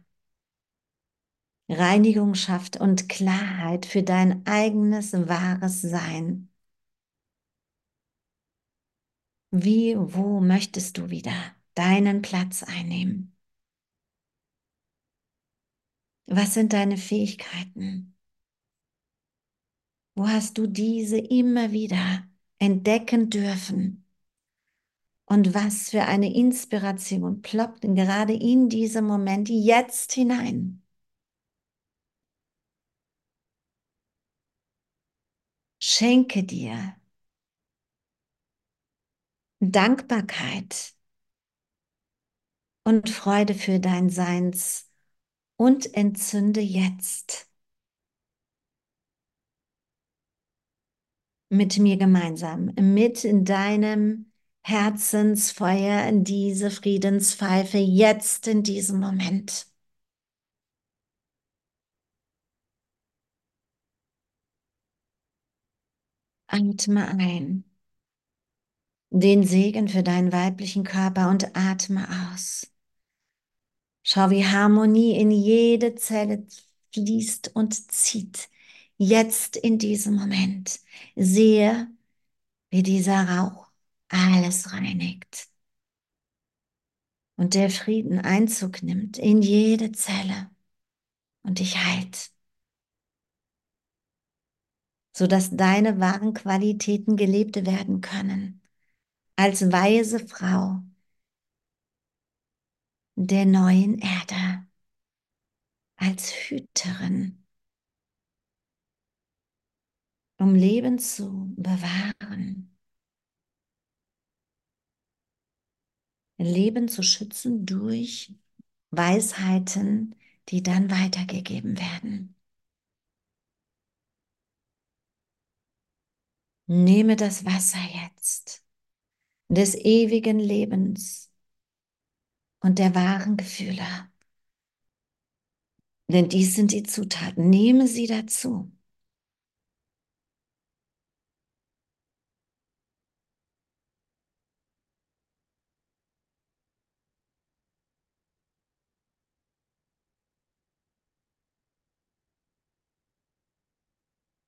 Reinigung schafft und Klarheit für dein eigenes wahres Sein. Wie, wo möchtest du wieder deinen Platz einnehmen? Was sind deine Fähigkeiten? Wo hast du diese immer wieder entdecken dürfen? Und was für eine Inspiration ploppt gerade in diesem Moment jetzt hinein? Schenke dir Dankbarkeit und Freude für dein Seins und entzünde jetzt mit mir gemeinsam, mit deinem Herzensfeuer diese Friedenspfeife jetzt in diesem Moment. Atme ein den Segen für deinen weiblichen Körper und atme aus. Schau, wie Harmonie in jede Zelle fließt und zieht. Jetzt in diesem Moment. Sehe, wie dieser Rauch alles reinigt. Und der Frieden Einzug nimmt in jede Zelle. Und dich heilt. Sodass deine wahren Qualitäten gelebt werden können. Als weise Frau der neuen Erde, als Hüterin, um Leben zu bewahren, Leben zu schützen durch Weisheiten, die dann weitergegeben werden. Nehme das Wasser jetzt des ewigen Lebens und der wahren Gefühle. Denn dies sind die Zutaten. Nehme sie dazu.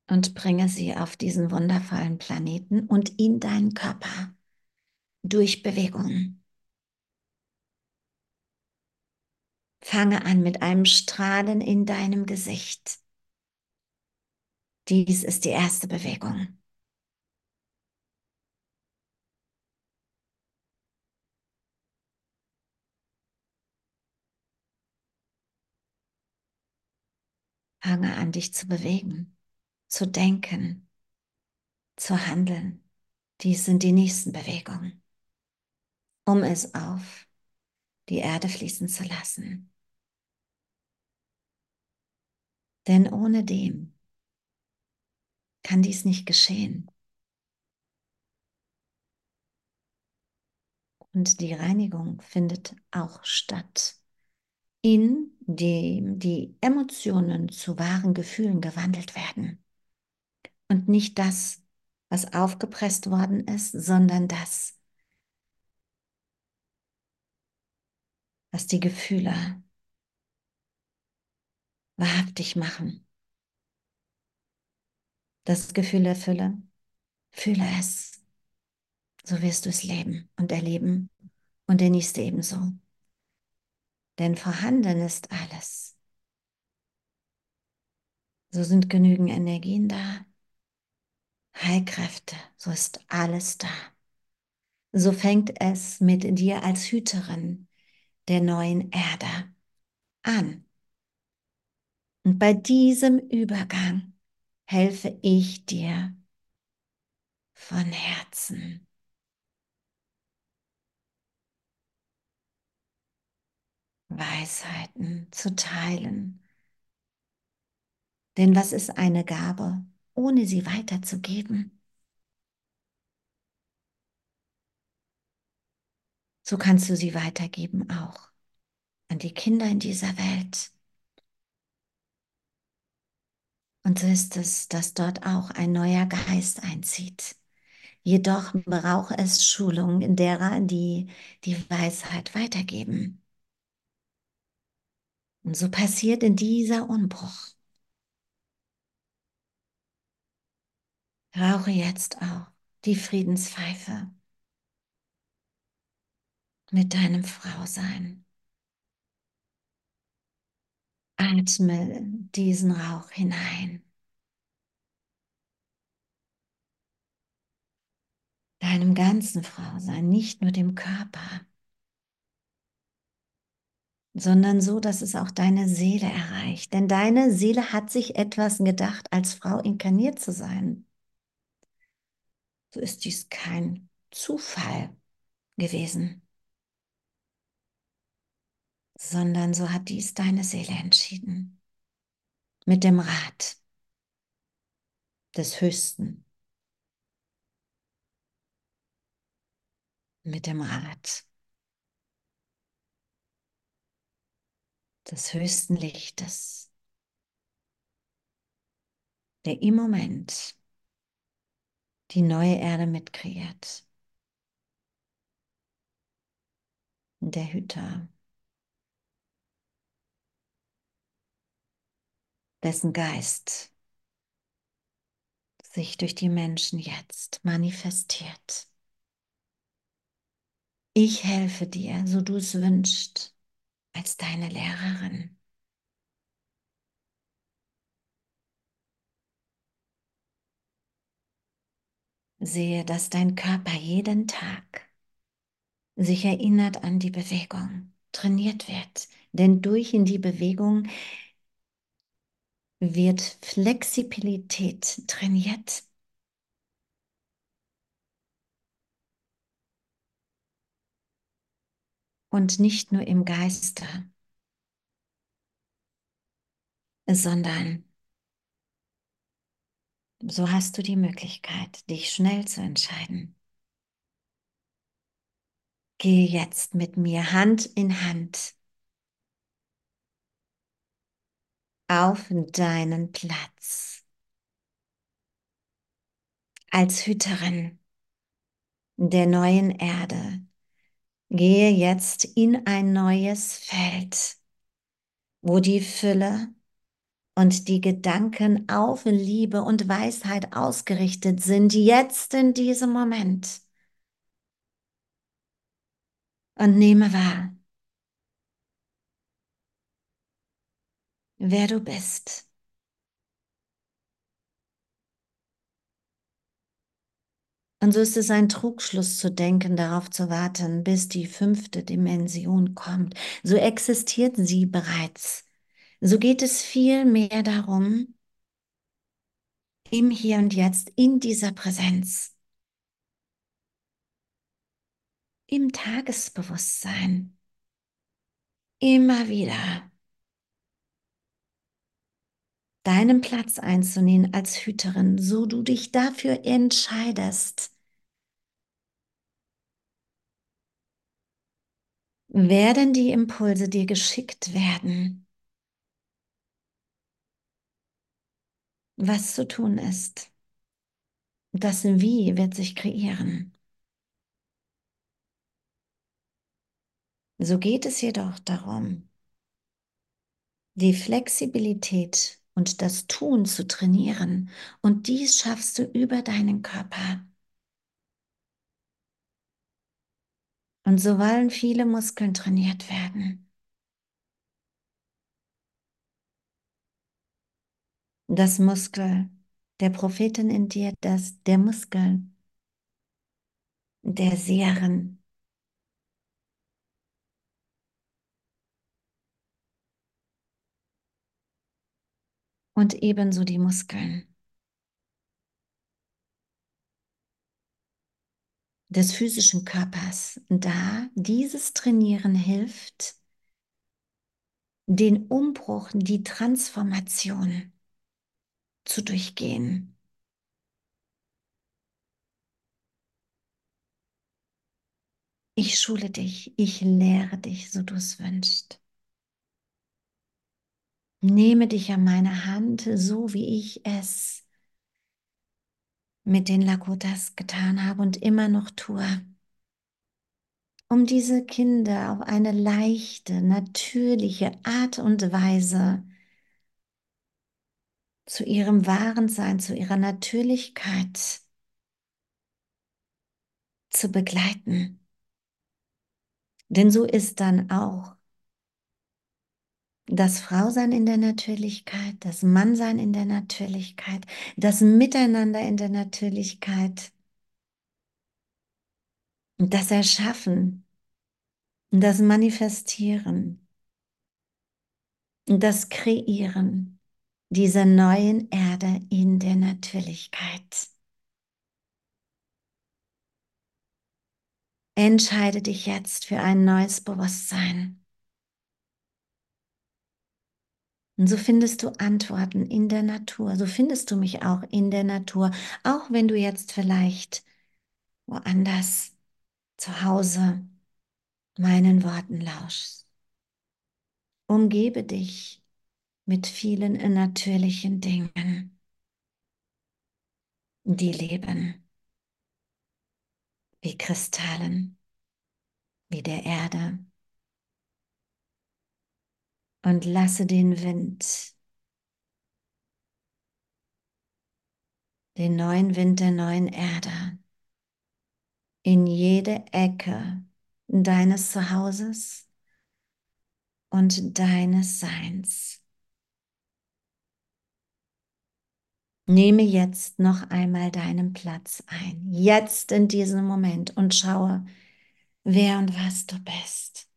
Und bringe sie auf diesen wundervollen Planeten und in deinen Körper durch Bewegung. Fange an mit einem Strahlen in deinem Gesicht. Dies ist die erste Bewegung. Fange an, dich zu bewegen zu denken, zu handeln. Dies sind die nächsten Bewegungen, um es auf die Erde fließen zu lassen. Denn ohne dem kann dies nicht geschehen. Und die Reinigung findet auch statt, indem die Emotionen zu wahren Gefühlen gewandelt werden und nicht das, was aufgepresst worden ist, sondern das, was die Gefühle wahrhaftig machen. Das Gefühl der Fülle, fühle es, so wirst du es leben und erleben und der nächste ebenso. Denn vorhanden ist alles. So sind genügend Energien da, Heilkräfte, so ist alles da. So fängt es mit dir als Hüterin der neuen Erde an. Und bei diesem Übergang helfe ich dir von Herzen. Weisheiten zu teilen. Denn was ist eine Gabe? Ohne sie weiterzugeben. So kannst du sie weitergeben auch an die Kinder in dieser Welt. Und so ist es, dass dort auch ein neuer Geist einzieht. Jedoch braucht es Schulung in derer, die die Weisheit weitergeben. Und so passiert in dieser Umbruch Rauche jetzt auch die Friedenspfeife mit deinem Frausein. Atme diesen Rauch hinein. Deinem ganzen Frausein, nicht nur dem Körper, sondern so, dass es auch deine Seele erreicht. Denn deine Seele hat sich etwas gedacht, als Frau inkarniert zu sein so ist dies kein Zufall gewesen, sondern so hat dies deine Seele entschieden. Mit dem Rat des Höchsten. Mit dem Rat des höchsten Lichtes, der im Moment die neue Erde mitkreiert. Der Hüter, dessen Geist sich durch die Menschen jetzt manifestiert. Ich helfe dir, so du es wünschst, als deine Lehrerin. Sehe, dass dein Körper jeden Tag sich erinnert an die Bewegung, trainiert wird. Denn durch in die Bewegung wird Flexibilität trainiert. Und nicht nur im Geiste, sondern so hast du die Möglichkeit, dich schnell zu entscheiden. Gehe jetzt mit mir Hand in Hand auf deinen Platz als Hüterin der neuen Erde. Gehe jetzt in ein neues Feld, wo die Fülle und die Gedanken auf Liebe und Weisheit ausgerichtet sind, jetzt in diesem Moment. Und nehme wahr, wer du bist. Und so ist es ein Trugschluss zu denken, darauf zu warten, bis die fünfte Dimension kommt. So existiert sie bereits. So geht es viel mehr darum, im Hier und Jetzt, in dieser Präsenz, im Tagesbewusstsein, immer wieder deinen Platz einzunehmen als Hüterin, so du dich dafür entscheidest. Werden die Impulse dir geschickt werden, was zu tun ist. Das Wie wird sich kreieren. So geht es jedoch darum, die Flexibilität und das Tun zu trainieren. Und dies schaffst du über deinen Körper. Und so wollen viele Muskeln trainiert werden. Das Muskel der Prophetin in dir, das der Muskel der Seherin. Und ebenso die Muskeln des physischen Körpers, da dieses Trainieren hilft, den Umbruch, die Transformation zu durchgehen. Ich schule dich, ich lehre dich, so du es wünschst. Nehme dich an meine Hand, so wie ich es mit den Lakotas getan habe und immer noch tue, um diese Kinder auf eine leichte, natürliche Art und Weise zu ihrem wahren Sein, zu ihrer Natürlichkeit zu begleiten. Denn so ist dann auch das Frausein in der Natürlichkeit, das Mannsein in der Natürlichkeit, das Miteinander in der Natürlichkeit, das Erschaffen, das Manifestieren, das Kreieren dieser neuen Erde in der Natürlichkeit. Entscheide dich jetzt für ein neues Bewusstsein. Und so findest du Antworten in der Natur. So findest du mich auch in der Natur, auch wenn du jetzt vielleicht woanders zu Hause meinen Worten lauschst. Umgebe dich mit vielen natürlichen Dingen, die leben, wie Kristallen, wie der Erde, und lasse den Wind, den neuen Wind der neuen Erde in jede Ecke deines Zuhauses und deines Seins. Nehme jetzt noch einmal deinen Platz ein, jetzt in diesem Moment und schaue, wer und was du bist.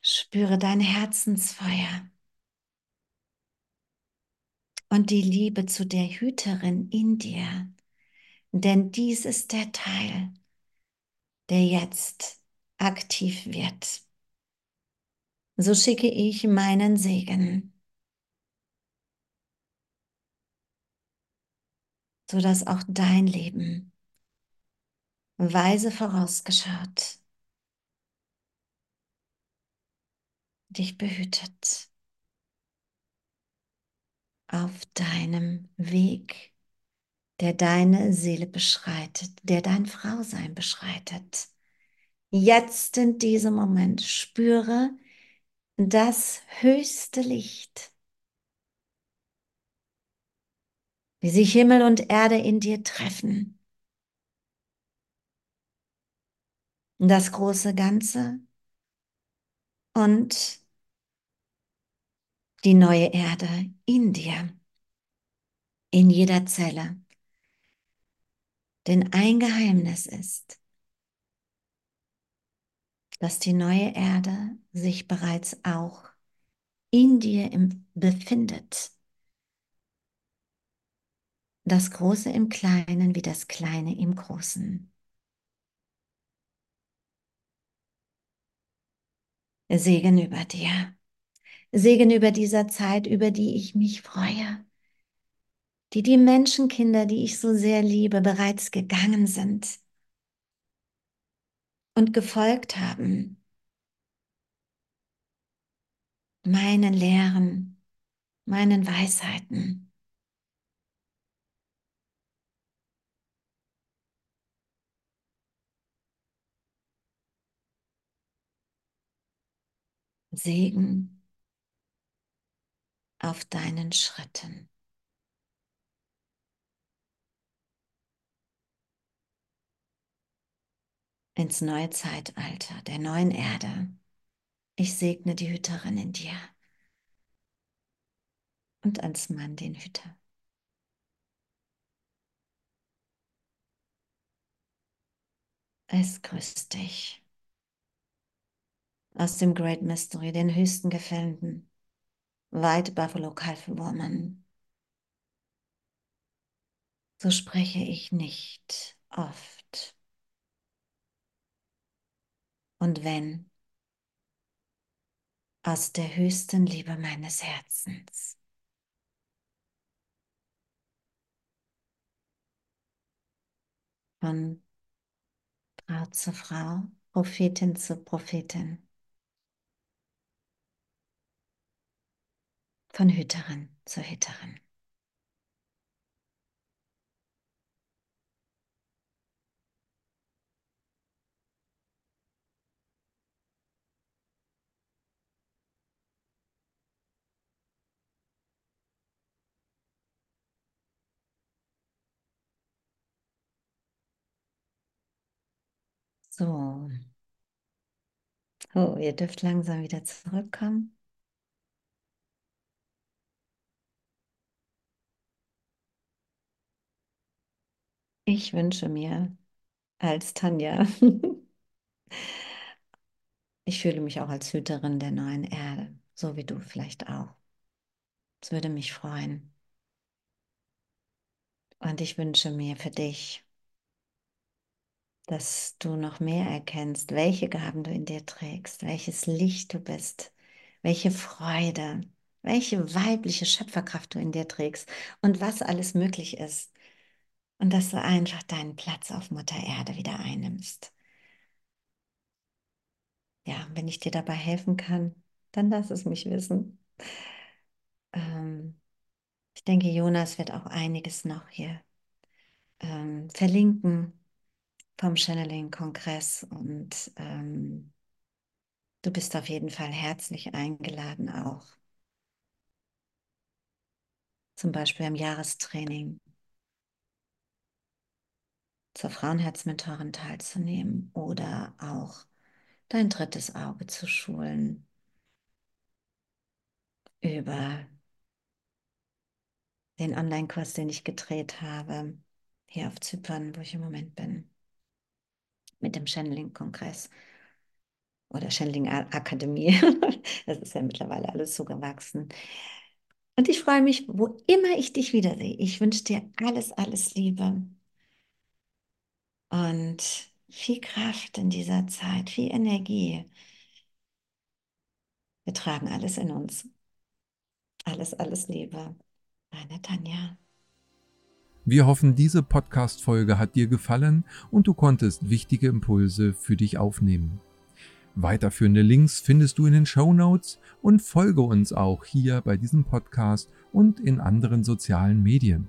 Spüre dein Herzensfeuer und die Liebe zu der Hüterin in dir, denn dies ist der Teil, der jetzt aktiv wird. so schicke ich meinen Segen, sodass auch dein Leben weise vorausgeschaut dich behütet auf deinem Weg, der deine Seele beschreitet, der dein Frausein beschreitet. Jetzt in diesem Moment spüre das höchste Licht, wie sich Himmel und Erde in dir treffen. Das große Ganze und die neue Erde in dir, in jeder Zelle. Denn ein Geheimnis ist, dass die neue Erde sich bereits auch in dir befindet. Das Große im Kleinen wie das Kleine im Großen. Segen über dir. Segen über dieser Zeit, über die ich mich freue, die die Menschenkinder, die ich so sehr liebe, bereits gegangen sind und gefolgt haben, meinen Lehren, meinen Weisheiten. Segen auf deinen Schritten. Ins neue Zeitalter der neuen Erde. Ich segne die Hüterin in dir und als Mann den Hüter. Es grüßt dich aus dem Great Mystery, den höchsten Gefällten, White Buffalo Calf Woman. So spreche ich nicht oft. Und wenn, aus der höchsten Liebe meines Herzens. Von Frau zu Frau, Prophetin zu Prophetin. Von Hüterin zu Hüterin. So. Oh, ihr dürft langsam wieder zurückkommen. Ich wünsche mir als Tanja, <laughs> ich fühle mich auch als Hüterin der neuen Erde, so wie du vielleicht auch. Es würde mich freuen. Und ich wünsche mir für dich, dass du noch mehr erkennst, welche Gaben du in dir trägst, welches Licht du bist, welche Freude, welche weibliche Schöpferkraft du in dir trägst und was alles möglich ist und dass du einfach deinen Platz auf Mutter Erde wieder einnimmst. Ja, wenn ich dir dabei helfen kann, dann lass es mich wissen. Ähm, ich denke, Jonas wird auch einiges noch hier ähm, verlinken vom Channeling-Kongress und ähm, du bist auf jeden Fall herzlich eingeladen auch. Zum Beispiel am Jahrestraining zur Frauenherzmentorin teilzunehmen oder auch dein drittes Auge zu schulen über den Online-Kurs, den ich gedreht habe, hier auf Zypern, wo ich im Moment bin, mit dem Channeling-Kongress oder Channeling-Akademie. <laughs> das ist ja mittlerweile alles zugewachsen. Und ich freue mich, wo immer ich dich wiedersehe. Ich wünsche dir alles, alles Liebe und viel Kraft in dieser Zeit, viel Energie. Wir tragen alles in uns. Alles, alles Liebe. Deine Tanja. Wir hoffen, diese Podcast-Folge hat dir gefallen und du konntest wichtige Impulse für dich aufnehmen. Weiterführende Links findest du in den Show Notes und folge uns auch hier bei diesem Podcast und in anderen sozialen Medien.